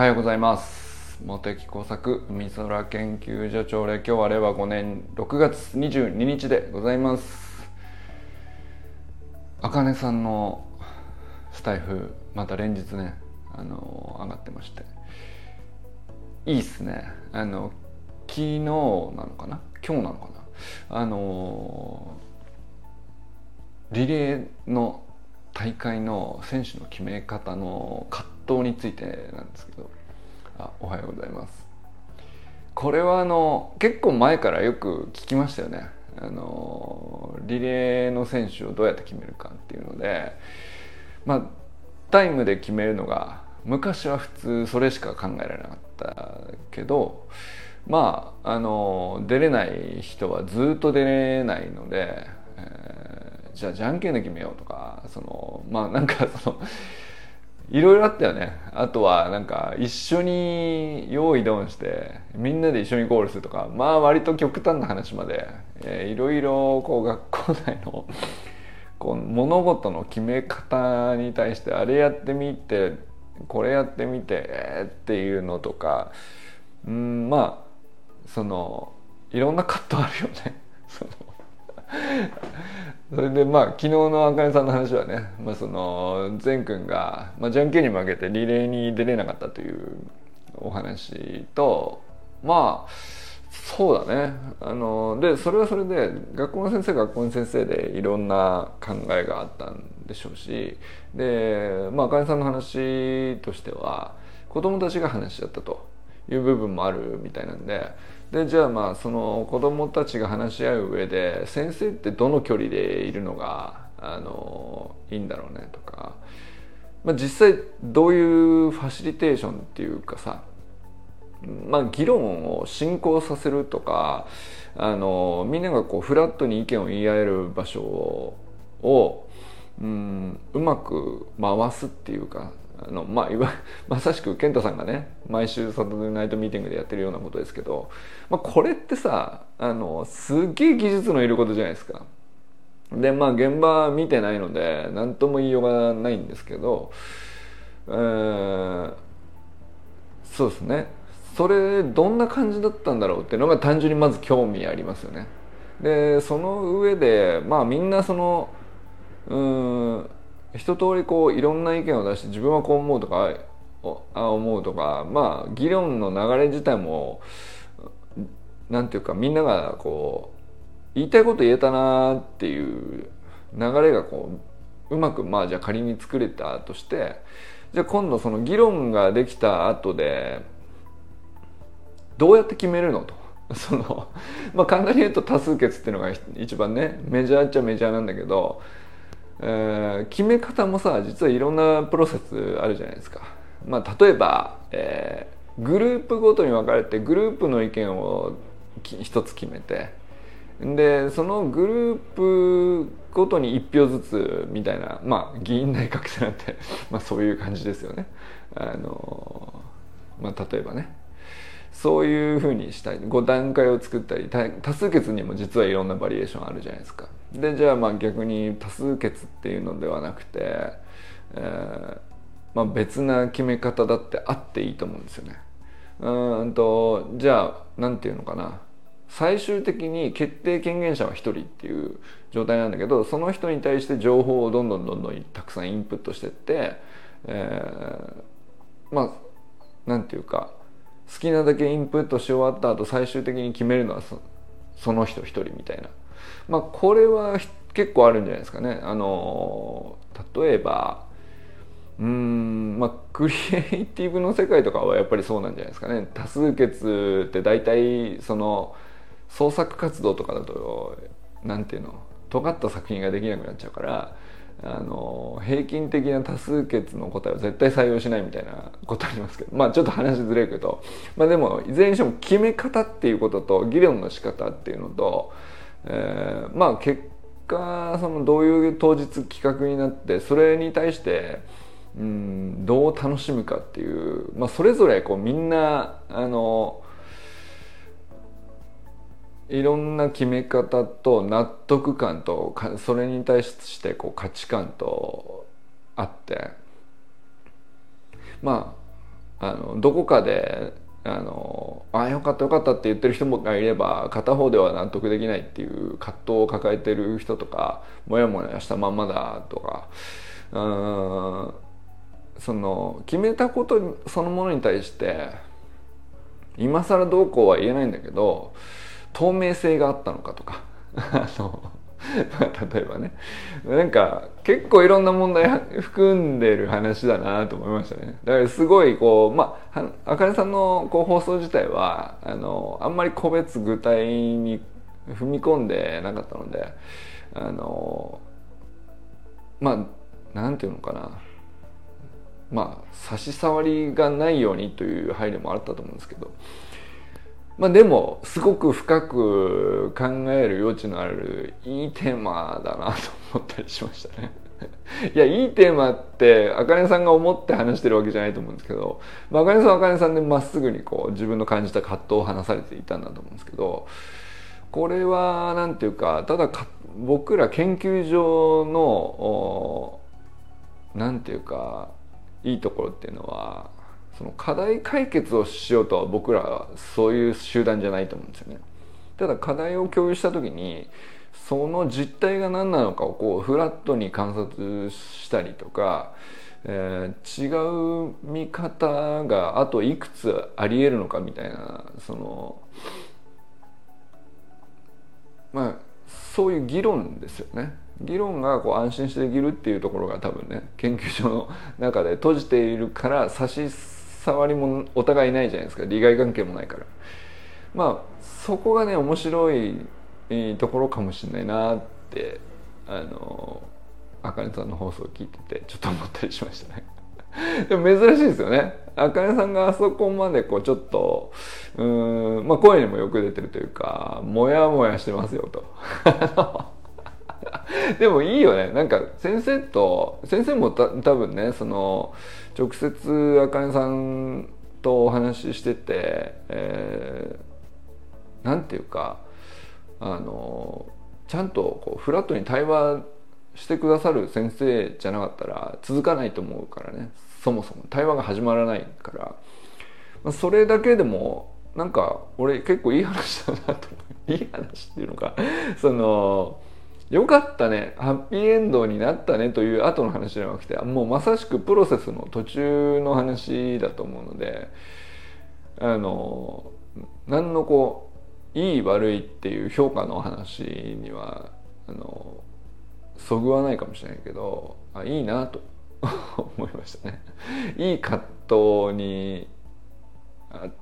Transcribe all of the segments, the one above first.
はようございます。茂木工作海空研究所長で今日は令和5年6月22日でございます。あかねさんのスタイフまた連日ねあの上がってまして。いいっすね。あの昨日なのかな？今日なのかな？あのリレーの大会の選手の決め方の葛藤についてなんですけど。あおはようございます。これはあの結構前からよく聞きましたよね。あのリレーの選手をどうやって決めるかっていうので。まあタイムで決めるのが昔は普通それしか考えられなかったけど。まああの出れない人はずっと出れないので、えー、じゃあじゃんけんで決めようとかそのまあなんかそのいろいろあったよねあとはなんか一緒に用意ドンしてみんなで一緒にゴールするとかまあ割と極端な話まで、えー、いろいろこう学校内の こう物事の決め方に対してあれやってみてこれやってみてえ、っていうのとかうんまあそのいろんな葛藤あるよね。そのそれでまあ昨日のあかねさんの話はね、まあ、その善くんが、まあ、じゃんけんに負けてリレーに出れなかったというお話とまあそうだね。あのでそれはそれで学校の先生学校の先生でいろんな考えがあったんでしょうしでまああかねさんの話としては子供たちが話し合ったという部分もあるみたいなんででじゃあまあその子どもたちが話し合う上で先生ってどの距離でいるのがあのいいんだろうねとか、まあ、実際どういうファシリテーションっていうかさまあ、議論を進行させるとかあのみんながこうフラットに意見を言い合える場所を、うん、うまく回すっていうかあのまあいわ まさしく健太さんがね毎週サタデーナイトミーティングでやってるようなことですけど、まあ、これってさあのすっげえ技術のいることじゃないですか。でまあ現場見てないので何とも言いようがないんですけど、えー、そうですねそれどんな感じだったんだろうっていうのが単純にまず興味ありますよね。でその上でまあみんなそのうん一通りこういろんな意見を出して自分はこう思うとかああ思うとかまあ議論の流れ自体もなんていうかみんながこう言いたいこと言えたなっていう流れがこううまくまあじゃあ仮に作れたとしてじゃあ今度その議論ができた後でどうやって決めるのと。そのまあ簡単に言うと多数決っていうのが一番ねメジャーっちゃメジャーなんだけどえ、決め方もさ実はいろんなプロセスあるじゃないですか。まあ、例えば、えー、グループごとに分かれてグループの意見を一つ決めてでそのグループごとに1票ずつみたいなまあ議員内閣制なんてまあそういう感じですよね。あのまあ、例えばねそういうふうにしたい5段階を作ったり多数決にも実はいろんなバリエーションあるじゃないですか。でじゃあまあ逆に多数決っていうのではなくて、えーまあ、別な決め方だってあっていいと思うんですよね。うんとじゃあ何て言うのかな最終的に決定権限者は1人っていう状態なんだけどその人に対して情報をどんどんどんどんたくさんインプットしてって、えー、まあ何て言うか好きなだけインプットし終わった後最終的に決めるのはその人1人みたいなまあ、これは結構あるんじゃないですかね。あの例えばうんまあクリエイティブの世界とかはやっぱりそうなんじゃないですかね。多数決って大体その創作活動とかだと何ていうの尖った作品ができなくなっちゃうからあの平均的な多数決の答えは絶対採用しないみたいなことありますけど。まあちょっと話ずれるけど、まあ、でもいずれにしても決め方っていうことと議論の仕方っていうのとえー、まあ結果そのどういう当日企画になってそれに対してうんどう楽しむかっていう、まあ、それぞれこうみんなあのいろんな決め方と納得感とそれに対してこう価値観とあってまああのどこかであのあよかったよかったって言ってる人もがいれば片方では納得できないっていう葛藤を抱えてる人とかモヤモヤしたまんまだとかうんその決めたことそのものに対して今更どうこうは言えないんだけど透明性があったのかとか。あの例えばね。なんか結構いろんな問題含んでる話だなと思いましたね。だからすごいこうまああかねさんのこう放送自体はあのあんまり個別具体に踏み込んでなかったのであのまあなんていうのかな。まあ差し障りがないようにという配慮もあったと思うんですけど。まあでもすごく深く考える余地のあるいいテーマだなと思ったりしましたね。いやいいテーマってあかねさんが思って話してるわけじゃないと思うんですけど、まあかねさんはあかねさんでまっすぐにこう自分の感じた葛藤を話されていたんだと思うんですけどこれは何ていうかただか僕ら研究所の何ていうかいいところっていうのはその課題解決をしようとは僕らはそういう集団じゃないと思うんですよね。ただ課題を共有した時にその実態が何なのかをこうフラットに観察したりとか、えー、違う見方があといくつありえるのかみたいなそのまあそういう議論ですよね。議論がこう安心してできるっていうところが多分ね研究所の中で閉じているから差し障りもお互いないじゃないですか。利害関係もないから。まあそこがね面白いところかもしれないなってあのあかねさんの放送を聞いててちょっと思ったりしましたね。でも珍しいですよね。あかねさんがあそこまでこうちょっとうんまあ声にもよく出てるというかモヤモヤしてますよと。でもいいよね。なんか先生と先生もた多分ねその直接あかねさんとお話ししてて、えー、なんていうかあのちゃんとこうフラットに対話してくださる先生じゃなかったら続かないと思うからね。そもそも。対話が始まらないから、まあ、それだけでもなんか俺結構いい話だなと思う。いい話っていうのか。そのよかったねハッピーエンドになったねという後の話じゃなくてもうまさしくプロセスの途中の話だと思うのであの何のこういい悪いっていう評価の話にはあのそぐわないかもしれないけどあいいなと 思いましたね。いい葛藤に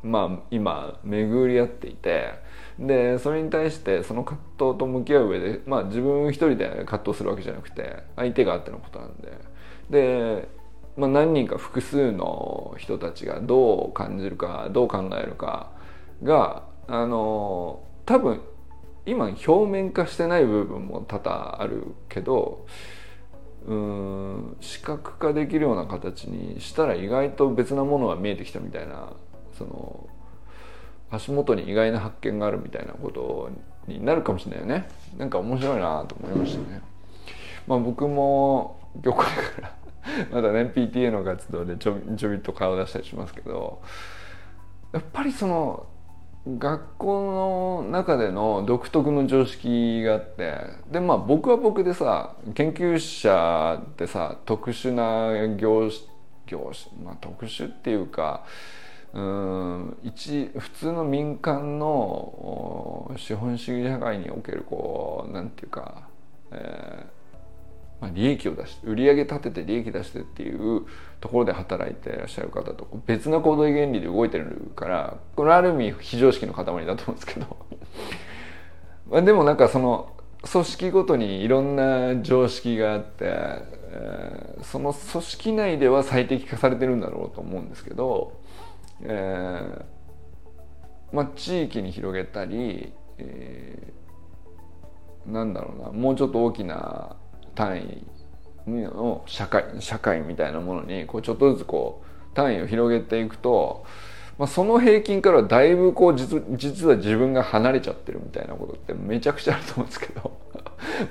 まあ今巡り合っていてでそれに対してその葛藤と向き合う上で、まあ、自分一人で葛藤するわけじゃなくて相手があってのことなんで。で、まあ、何人か複数の人たちがどう感じるかどう考えるかがあの多分今表面化してない部分も多々あるけどうん視覚化できるような形にしたら意外と別なものが見えてきたみたいなその足元に意外な発見があるみたいなことになるかもしれないよね。なんか面白いなと思いましたね。まあ僕も今日これから まだね PTA の活動でちょちょびっと顔出したりしますけどやっぱりその学校の中での独特の常識があってでまあ僕は僕でさ研究者ってさ特殊な業業種まあ特殊っていうかうん一普通の民間の資本主義社会におけるこうなんていうか、えーまあ、利益を出して売り上げ立てて利益出してっていうところで働いてらっしゃる方と別な行動原理で動いてるからこれある意味非常識の塊だと思うんですけど。まあでもなんかその組織ごとにいろんな常識があって、えー、その組織内では最適化されてるんだろうと思うんですけどえー、まあ、地域に広げたり、えー、なんだろうなもうちょっと大きな単位の社会社会みたいなものにこうちょっとずつこう単位を広げていくと、まあ、その平均からだいぶこう実実は自分が離れちゃってるみたいなことってめちゃくちゃあると思うんですけど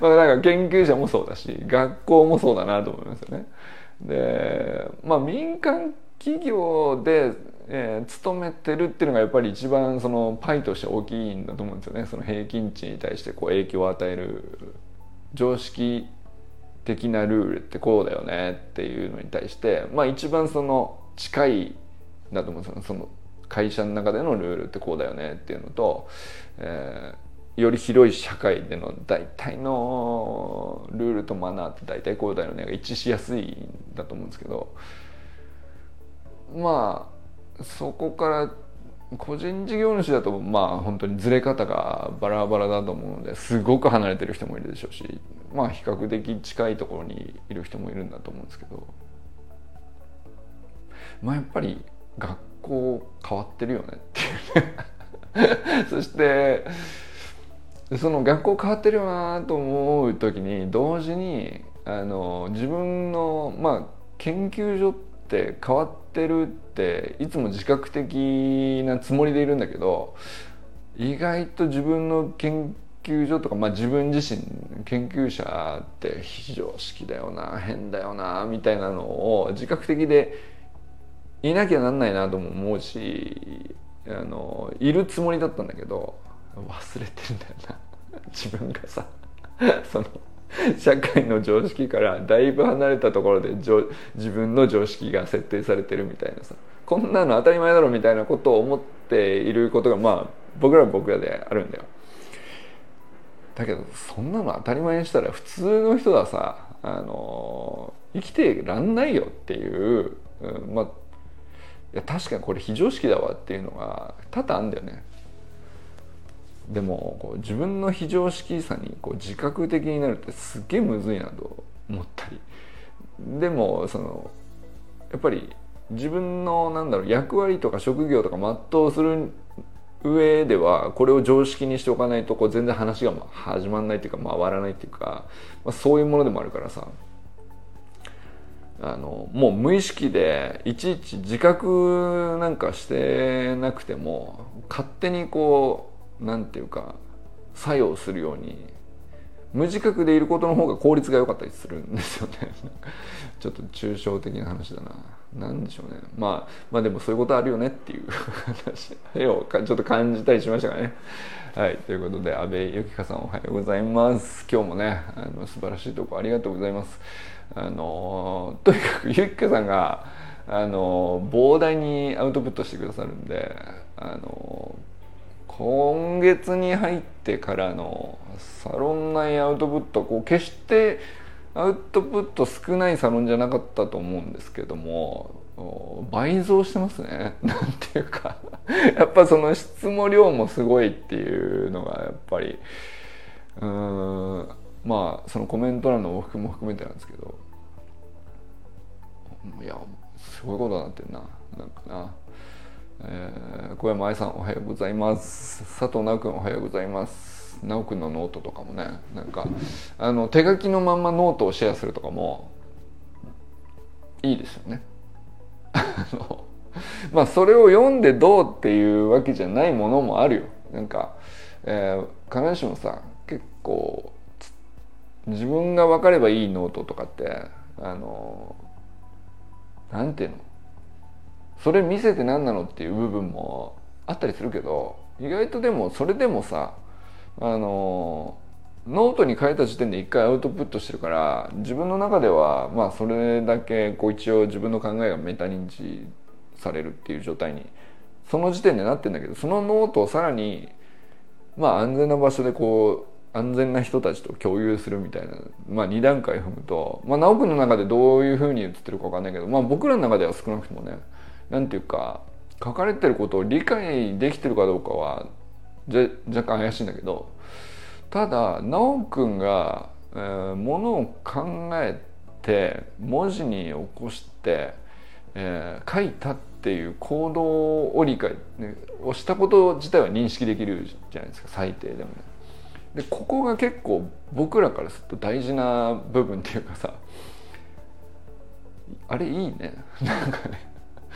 まあなんか研究者もそうだし学校もそうだなと思いますよね。でまあ民間企業で、えー、勤めてるっていうのがやっぱり一番そのパイとして大きいんだと思うんですよね。その平均値に対してこう影響を与える常識的なルールってこうだよねっていうのに対してまあ一番その近いだと思うんですよその会社の中でのルールってこうだよねっていうのと、えー、より広い社会での大体のルールとマナーって大体こうだよねが一致しやすいんだと思うんですけどまあそこから個人事業主だとまあ本当にずれ方がバラバラだと思うのですごく離れてる人もいるでしょうしまあ比較的近いところにいる人もいるんだと思うんですけど。まあやっぱり学校変わってるよねっていうね。そしてその学校変わってるよなと思う時に同時にあの自分のまあ研究所って変わっててるっていつも自覚的なつもりでいるんだけど意外と自分の研究所とか、まあ、自分自身研究者って非常識だよな変だよなみたいなのを自覚的でいなきゃなんないなとも思うしあのいるつもりだったんだけど忘れてんだよな自分がさ。その 社会の常識からだいぶ離れたところで自分の常識が設定されてるみたいなさ。こんなの当たり前だろみたいなことを思っていることがまあ僕らは僕らであるんだよ。だけどそんなの当たり前にしたら普通の人はさあの生きてらんないよっていう、うん、まあいや確かにこれ非常識だわっていうのが多々あるんだよね。でもこう自分の非常識さにこう自覚的になるってすっげえむずいなと思ったり。でもそのやっぱり自分のなんだろう役割とか職業とか全うする上ではこれを常識にしておかないとこう全然話が始まらないっていうか回らないっていうか、まあ、そういうものでもあるからさ。あのもう無意識でいちいち自覚なんかしてなくても勝手にこううなんていうか作用するように無自覚でいることの方が効率が良かったりするんですよね。ちょっと抽象的な話だな。何でしょうね。まあまあでもそういうことあるよねっていう話。をちょっと感じたりしましたかね。はい。ということで安倍由紀香さんおはようございます。今日もねあの素晴らしいとこありがとうございます。あの とにかくゆきかさんがあの膨大にアウトプットしてくださるんであの今月に入ってからのサロン内アウトプットこう決してアウトプット少ないサロンじゃなかったと思うんですけども倍増してますね。なんていうか。やっぱその質も量もすごいっていうのがやっぱりうんまあそのコメント欄の往復も含めてなんですけどいやすごいことになってるな。なんかな、えー、小山愛さんおはようございます。佐藤直君おはようございます。直君のノートとかもねなんかあの手書きのまんまノートをシェアするとかもいいですよね。まあそれを読んでどうっていうわけじゃないものもあるよ。なんか、えー、必ずしもさ結構自分が分かればいいノートとかってあのなんていうの？それ見せて何なのっていう部分もあったりするけど意外とでもそれでもさあのノートに書いた時点で一回アウトプットしてるから自分の中ではまあそれだけこう一応自分の考えがメタ認知されるっていう状態にその時点でなってんだけどそのノートをさらにまあ安全な場所でこう安全な人たちと共有するみたいな、まあ、2段階踏むと、まあ、直くの中でどういうふうに映ってるか分かんないけど、まあ、僕らの中では少なくともねなんていうか書かれてることを理解できてるかどうかは若干怪しいんだけどただ直くんが、えー、ものを考えて文字に起こして、えー、書いたっていう行動を理解、ね、をしたこと自体は認識できるじゃないですか最低でもね。でここが結構僕らからすると大事な部分っていうかさあれいいねなんかね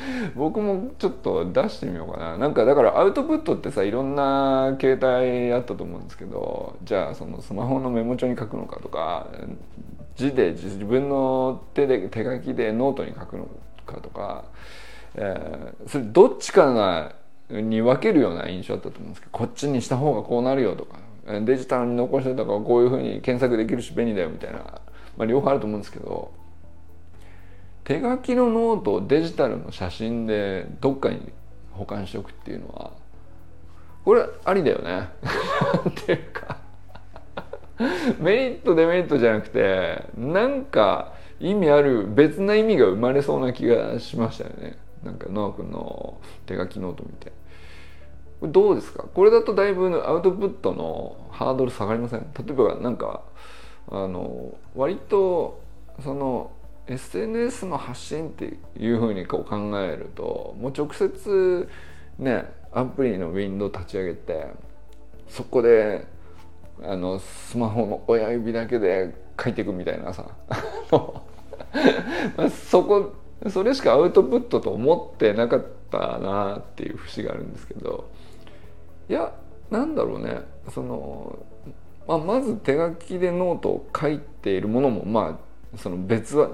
僕もちょっと出してみようかな。なんかだからアウトプットってさいろんな携帯あったと思うんですけどじゃあそのスマホのメモ帳に書くのかとか字で自分の手で手書きでノートに書くのかとかえー、それどっちかがに分けるような印象だったと思うんですけどこっちにした方がこうなるよとかデジタルに残してたからこういうふうに検索できるし便利だよみたいな、まあ、両方あると思うんですけど手書きのノートをデジタルの写真でどっかに保管しておくっていうのはこれありだよね。っていうかメリットデメリットじゃなくてなんか意味ある別な意味が生まれそうな気がしましたよね。なんかノア君の手書きノート見て。どうですか？これだとだいぶアウトプットのハードル下がりません？例えばなんかあの割とその SNS の発信っていうふうにこう考えるともう直接ねアプリのウィンドウ立ち上げてそこであのスマホの親指だけで書いていくみたいなさ そこそれしかアウトプットと思ってなかったなっていう節があるんですけどいやなんだろうねその、まあ、まず手書きでノートを書いているものもまあその別は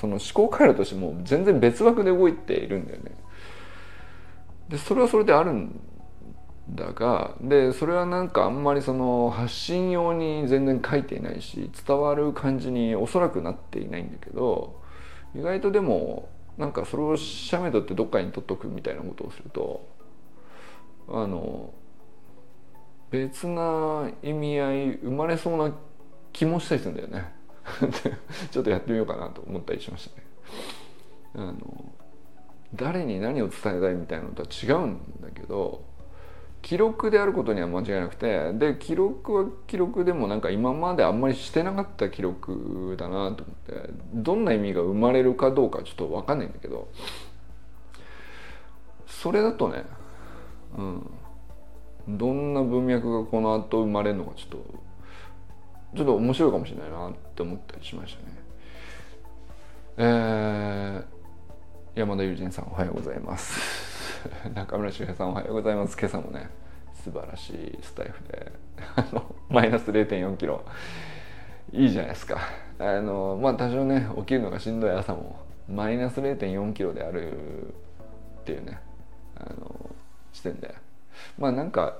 その思考回路としても全然別枠で動いているんだよね。でそれはそれであるんだがでそれはなんかあんまりその発信用に全然書いていないし伝わる感じにおそらくなっていないんだけど意外とでもなんかそれを写メ撮ってどっかに撮っとくみたいなことをするとあの別な意味合い生まれそうな気もしたりするんだよね ちょっとやってみようかなと思ったりしましたね。あの誰に何を伝えたいみたいなのとは違うんだけど記録であることには間違いなくてで記録は記録でもなんか今まであんまりしてなかった記録だなと思ってどんな意味が生まれるかどうかちょっと分かんないんだけどそれだとね、うん、どんな文脈がこの後生まれるのかちょっとちょっと面白いかもしれないなって思ったりしましたね。えー、山田友人さんおはようございます。中村修平さんおはようございます今朝もね素晴らしいスタイフでマイナス0 4キロいいじゃないですかあのまあ多少ね起きるのがしんどい朝もマイナス0 4キロであるっていうねあの視点でまあなんか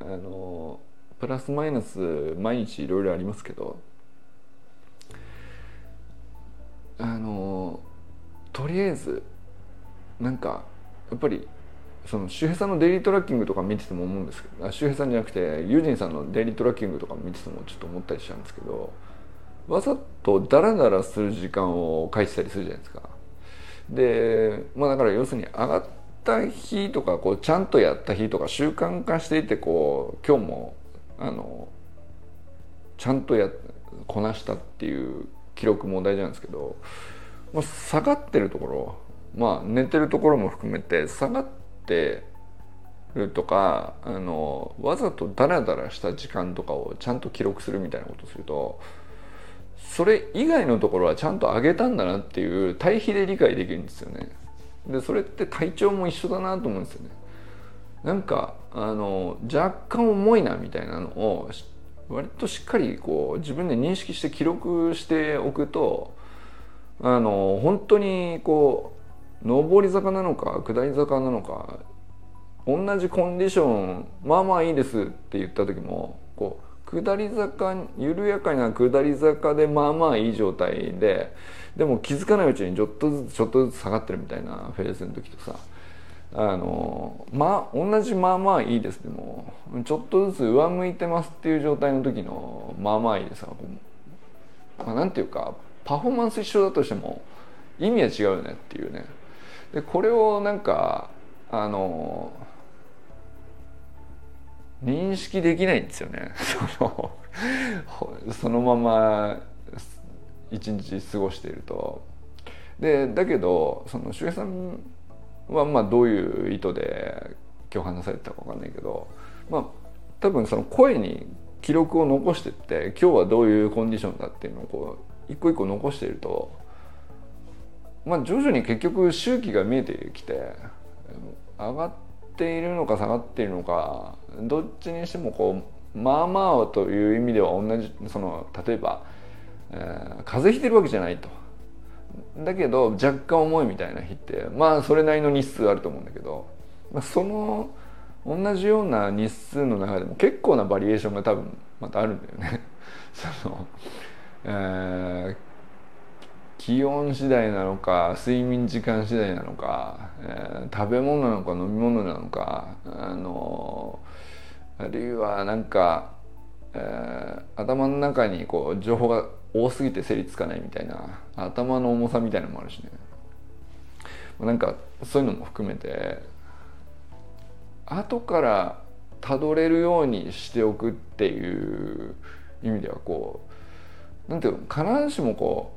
あのプラスマイナス毎日いろいろありますけどあのとりあえずなんかやっぱりその周平さんのデイリートラッキングとか見てても思うんですけど周平さんじゃなくてユージンさんのデイリートラッキングとか見ててもちょっと思ったりしたんですけどわざとダラダラする時間を書いてたりするじゃないですか。でまあだから要するに上がった日とかこうちゃんとやった日とか習慣化していてこう今日もあのちゃんとやこなしたっていう記録も大事なんですけど、まあ、下がってるところまあ寝てるところも含めて下がってるとかあのわざとダラダラした時間とかをちゃんと記録するみたいなことをするとそれ以外のところはちゃんと上げたんだなっていう対比で理解できるんですよね。でそれって体調も一緒だなと思うんですよね。なんかあの若干重いなみたいなのを割としっかりこう自分で認識して記録しておくとあの本当にこう上り坂なのか下り坂なのか同じコンディションまあまあいいですって言った時もこう下り坂緩やかな下り坂でまあまあいい状態ででも気づかないうちにちょっとずつちょっとずつ下がってるみたいなフェーズの時とさあのまあ同じまあまあいいです。でもちょっとずつ上向いてますっていう状態の時のまあまあいいですが、まあ、なんていうかパフォーマンス一緒だとしても意味は違うよねっていうね。でこれをなんかあの認識できないんですよね。そのそのまま一日過ごしていると。でだけどその周平さんはまあどういう意図で今日話されたか分かんないけどまあ多分その声に記録を残してって今日はどういうコンディションだっていうのをこう一個一個残しているとまあ徐々に結局周期が見えてきて上がっているのか下がっているのかどっちにしてもこうまあまあという意味では同じその例えば、えー、風邪ひいてるわけじゃないと。だけど若干重いみたいな日ってまあそれなりの日数あると思うんだけど、まあ、その同じような日数の中でも結構なバリエーションが多分またあるんだよね。そのえー、気温次第なのか睡眠時間次第なのか、えー、食べ物なのか飲み物なのかあのあるいはなんか、えー、頭の中にこう情報が多すぎて整理つかないみたいな頭の重さみたいなのもあるしね。なんかそういうのも含めて後からたどれるようにしておくっていう意味ではこうなんていうの必ずしもこ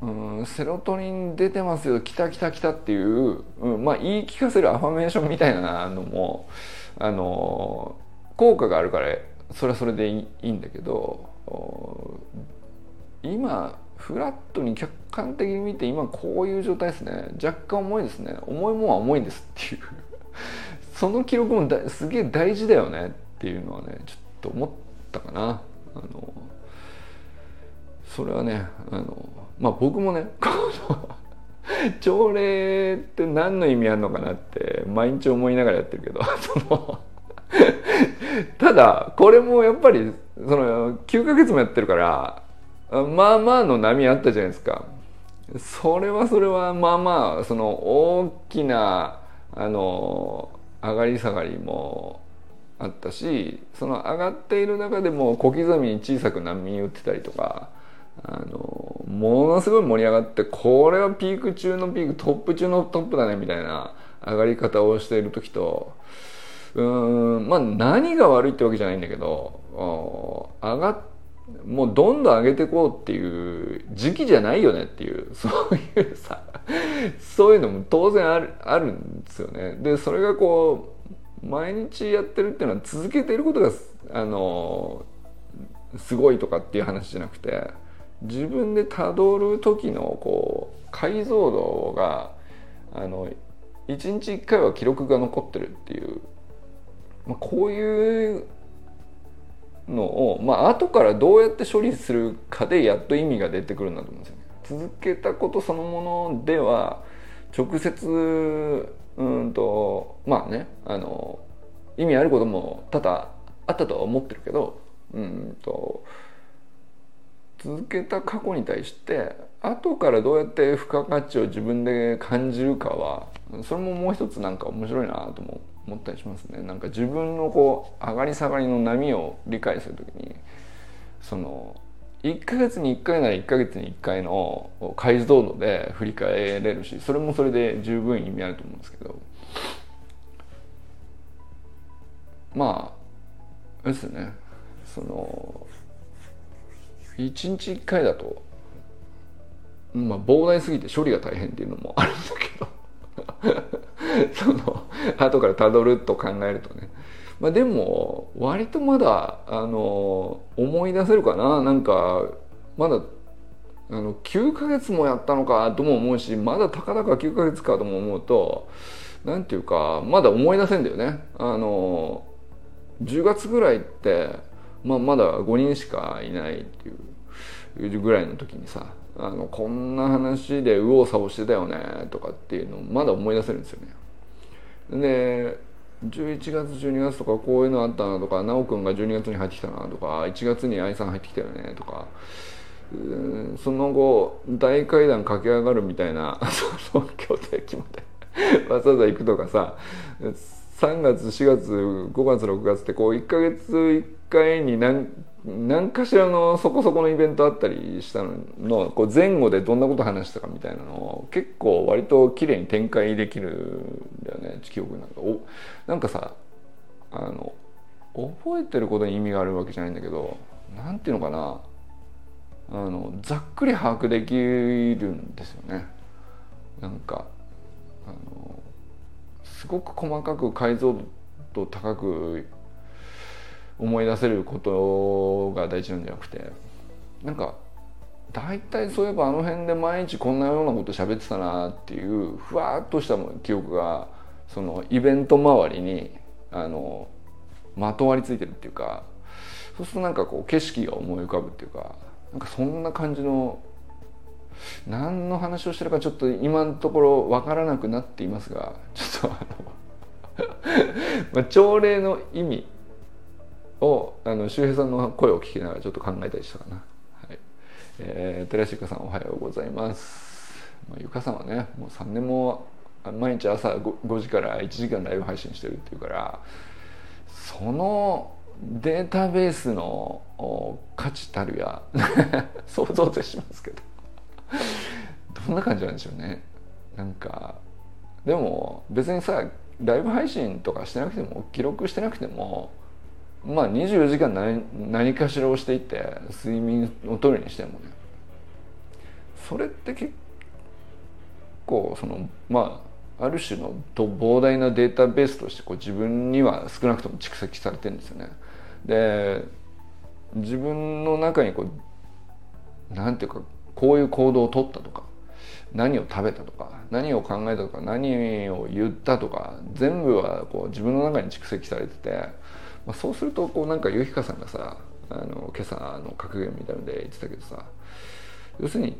う、うん、セロトニン出てますよ来た来た来たっていう、うん、まあ言い聞かせるアファメーションみたいなのもあの効果があるからそれはそれでいいんだけど今フラットに客観的に見て今こういう状態ですね。若干重いですね。重いもんは重いんですっていう。その記録もだすげえ大事だよね。っていうのはねちょっと思ったかな。あのそれはねあのまあ僕もね この朝礼って何の意味あるのかなって毎日思いながらやってるけど そのただこれもやっぱりその9ヶ月もやってるからまあまあの波あったじゃないですか。それはそれはまあまあその大きなあの上がり下がりもあったしその上がっている中でも小刻みに小さく波打ってたりとかあのものすごい盛り上がってこれはピーク中のピークトップ中のトップだねみたいな上がり方をしている時とうんまあ何が悪いってわけじゃないんだけど上がっもうどんどん上げていこうっていう時期じゃないよねっていう そういうさそういうのも当然あるあるんですよね。でそれがこう毎日やってるっていうのは続けてることがあのすごいとかっていう話じゃなくて自分でたどる時のこう解像度があの1日1回は記録が残ってるっていうまあ、こういうのを、まあ後からどうやって処理するかでやっと意味が出てくるんだと思うんですよね。続けたことそのものでは直接うんとまあねあの意味あることも多々あったとは思ってるけどうんと続けた過去に対して後からどうやって付加価値を自分で感じるかはそれももう一つなんか面白いなと思う思ったりしますね。なんか自分のこう上がり下がりの波を理解する時にその1ヶ月に1回なら1ヶ月に1回の解像度で振り返れるしそれもそれで十分意味あると思うんですけど。まあですね。その1日1回だとまあ膨大すぎて処理が大変っていうのもあるんだけど。その後からたどると考えるとね、まあ、でも割とまだあの思い出せるかななんかまだあの9ヶ月もやったのかとも思うしまだたかだか9ヶ月かとも思うと何ていうかまだ思い出せんだよね。あの10月ぐらいって、まあ、まだ5人しかいないっていうぐらいの時にさあのこんな話で右往左往してたよねとかっていうのをまだ思い出せるんですよね。で11月12月とかこういうのあったなとか奈くんが12月に入ってきたなとか1月に愛さん入ってきたよねとかその後大階段駆け上がるみたいな その協定決まって わざわざ行くとかさ3月4月5月6月ってこう1か月1回に何何かしらのそこそこのイベントあったりしたののこう前後でどんなこと話したかみたいなのを結構割と綺麗に展開できるね記憶なんかおなんかさあの覚えてることに意味があるわけじゃないんだけど何ていうのかな。あのざっくり把握できるんですよね。なんかあのすごく細かく解像度高く思い出せることが大事なんじゃなくてなんか大体そういえばあの辺で毎日こんなようなこと喋ってたなっていうふわっとした記憶がそのイベント周りにあのまとわりついてるっていうかそうするとなんかこう景色が思い浮かぶっていうかなんかそんな感じの何の話をしてるかちょっと今のところ分からなくなっていますがちょっとあの まあ、朝礼の意味をあの周平さんの声を聞きながらちょっと考えたりしたかな。はいえー、寺志香さんおはようございます。まあ、ゆかさんはねもう3年も毎日朝 5, 5時から1時間ライブ配信してるっていうからそのデータベースの価値たるや 想像でしますけど。どんな感じなんでしょうね。なんかでも別にさライブ配信とかしてなくても記録してなくてもまあ24時間何何かしらをしていって睡眠をとるにしてもね。それって結構そのまあある種のと膨大なデータベースとしてこう自分には少なくとも蓄積されてるんですよね。で自分の中にこうなんていうかこういう行動をとったとか何を食べたとか何を考えたとか何を言ったとか全部はこう自分の中に蓄積されてて、まあ、そうするとこうなんかゆきかさんがさあの今朝の格言みたいので言ってたけどさ要するに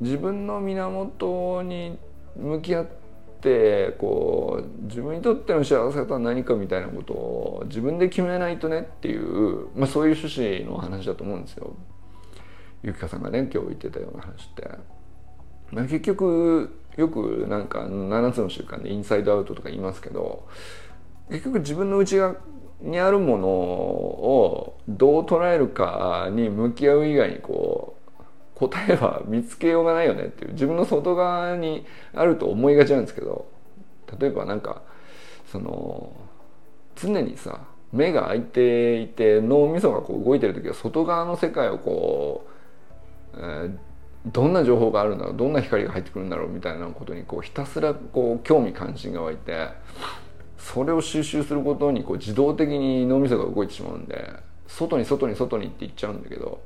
自分の源に向き合ってってこう自分にとっての幸せとは何かみたいなことを自分で決めないとねっていう、まあ、そういう趣旨の話だと思うんですよ。ゆきかさんがね今日言ってたような話って。まあ、結局よくなんか7つの習慣でインサイドアウトとか言いますけど結局自分の内側にあるものをどう捉えるかに向き合う以外にこう答えは見つけようがないよねっていう。自分の外側にあると思いがちなんですけど例えばなんかその常にさ目が開いていて脳みそがこう動いてる時は外側の世界をこう、えー、どんな情報があるんだろうどんな光が入ってくるんだろうみたいなことにこうひたすらこう興味関心が湧いてそれを収集することにこう自動的に脳みそが動いてしまうんで外に外に外にって言っちゃうんだけど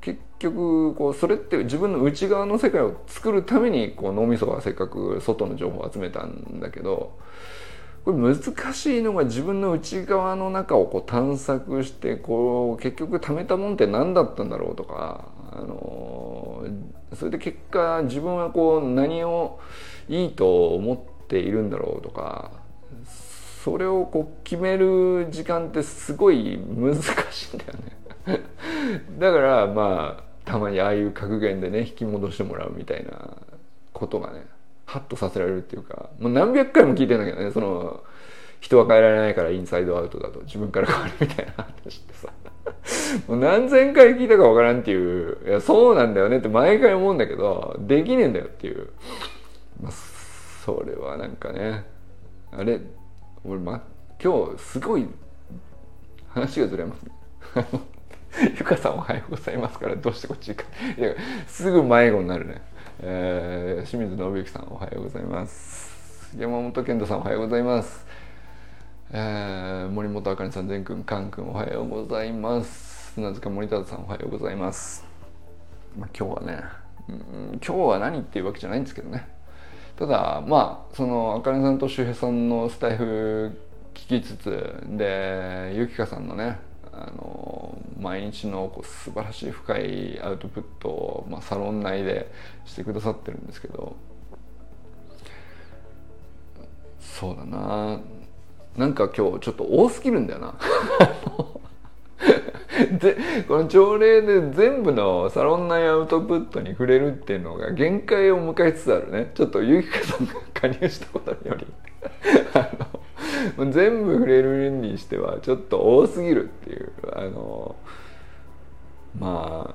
結局こうそれって自分の内側の世界を作るためにこう脳みそはせっかく外の情報を集めたんだけどこれ難しいのが自分の内側の中をこう探索してこう結局貯めたもんって何だったんだろうとか、あのそれで結果自分はこう何をいいと思っているんだろうとかそれをこう決める時間ってすごい難しいんだよね。だからまあたまにああいう格言でね引き戻してもらうみたいなことがねハッとさせられるっていうかもう何百回も聞いてんだけどねその人は変えられないからインサイドアウトだと自分から変わるみたいな話ってさ。もう何千回聞いたかわからんっていういやそうなんだよねって毎回思うんだけどできねえんだよっていう、まあ、それはなんかねあれ俺、ま、今日すごい話がずれますね。ゆかさんおはようございますからどうしてこっち行く？いやすぐ迷子になるね、えー、清水信之さんおはようございます。山本健太さんおはようございます、えー、森本あかねさん善くんかんくんおはようございます。砂塚森田さんおはようございます、まあ、今日はね、うん、今日は何っていうわけじゃないんですけどね。ただまあそのあかねさんと周平さんのスタイフ聞きつつでゆきかさんのねあの毎日のこう素晴らしい深いアウトプットを、まあ、サロン内でしてくださってるんですけどそうだな。なんか今日ちょっと多すぎるんだよな。でこの朝礼で全部のサロン内アウトプットに触れるっていうのが限界を迎えつつあるね。ちょっとゆきかさんが加入したことにより。あの 全部触れるにしてはちょっと多すぎるっていうあのまあ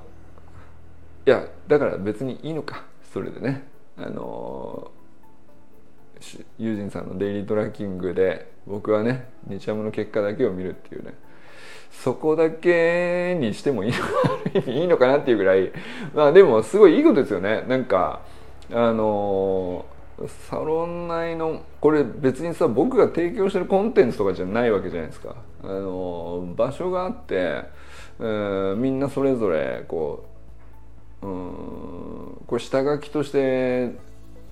いやだから別にいいのかそれでね。あのユージンさんのデイリートラッキングで僕はね日ハムの結果だけを見るっていうね。そこだけにしてもいいの いいのかなっていうぐらい。まあでもすごいいいことですよね。なんかあのサロン内のこれ別にさ僕が提供してるコンテンツとかじゃないわけじゃないですか。あの場所があって、えー、みんなそれぞれこううんこれ下書きとして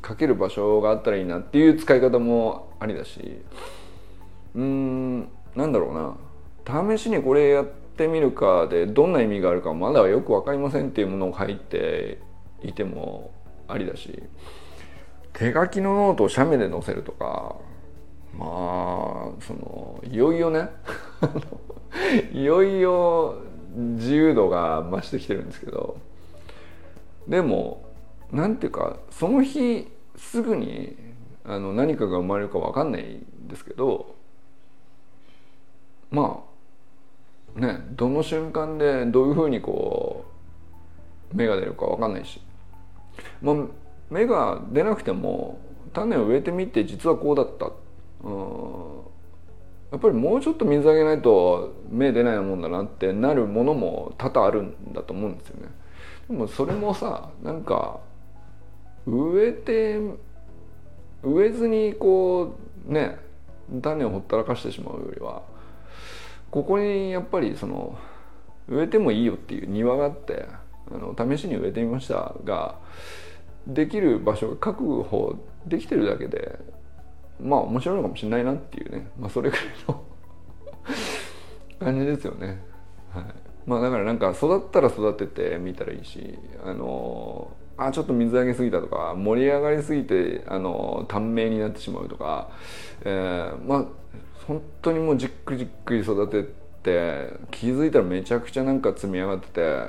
書ける場所があったらいいなっていう使い方もありだしうんなんだろうな。試しにこれやってみるかでどんな意味があるかまだよく分かりませんっていうものを書いていてもありだし。手書きのノートを写メで載せるとかまあそのいよいよね。いよいよ自由度が増してきてるんですけど。でもなんていうかその日すぐにあの何かが生まれるか分かんないんですけどまあねどの瞬間でどういうふうにこう芽が出るか分かんないし、まあ、芽が出なくても種を植えてみて実はこうだったうんやっぱりもうちょっと水あげないと芽出ないもんだなってなるものも多々あるんだと思うんですよね。でもそれもさなんか植えて植えずにこうね種をほったらかしてしまうよりはここにやっぱりその植えてもいいよっていう庭があってあの試しに植えてみましたができる場所が確保できてるだけでまあ面白いのかもしれないなっていうね、まあ、それぐらいの感じですよね。はい、まあだからなんか育ったら育ててみたらいいしあのあちょっと水あげすぎたとか盛り上がりすぎてあの短命になってしまうとか、えー、まあ本当にもうじっくりじっくり育てて気づいたらめちゃくちゃなんか積み上がってて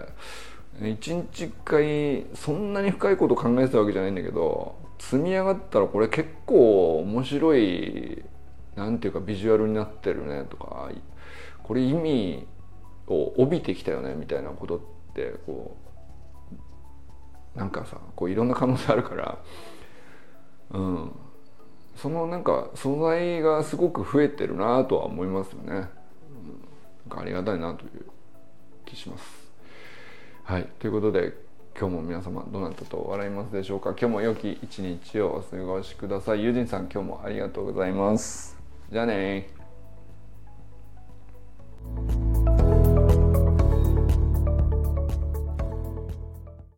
一日一回そんなに深いこと考えてたわけじゃないんだけど積み上がったらこれ結構面白いなんていうかビジュアルになってるねとかこれ意味を帯びてきたよねみたいなことってこうなんかさこういろんな可能性あるからうん。そのなんか素材がすごく増えてるなとは思いますよね、うん、なんかありがたいなという気します。はい。ということで今日も皆様どうなったと笑いますでしょうか？今日も良き一日をお過ごしください。ゆうじんさん今日もありがとうございます。じゃあね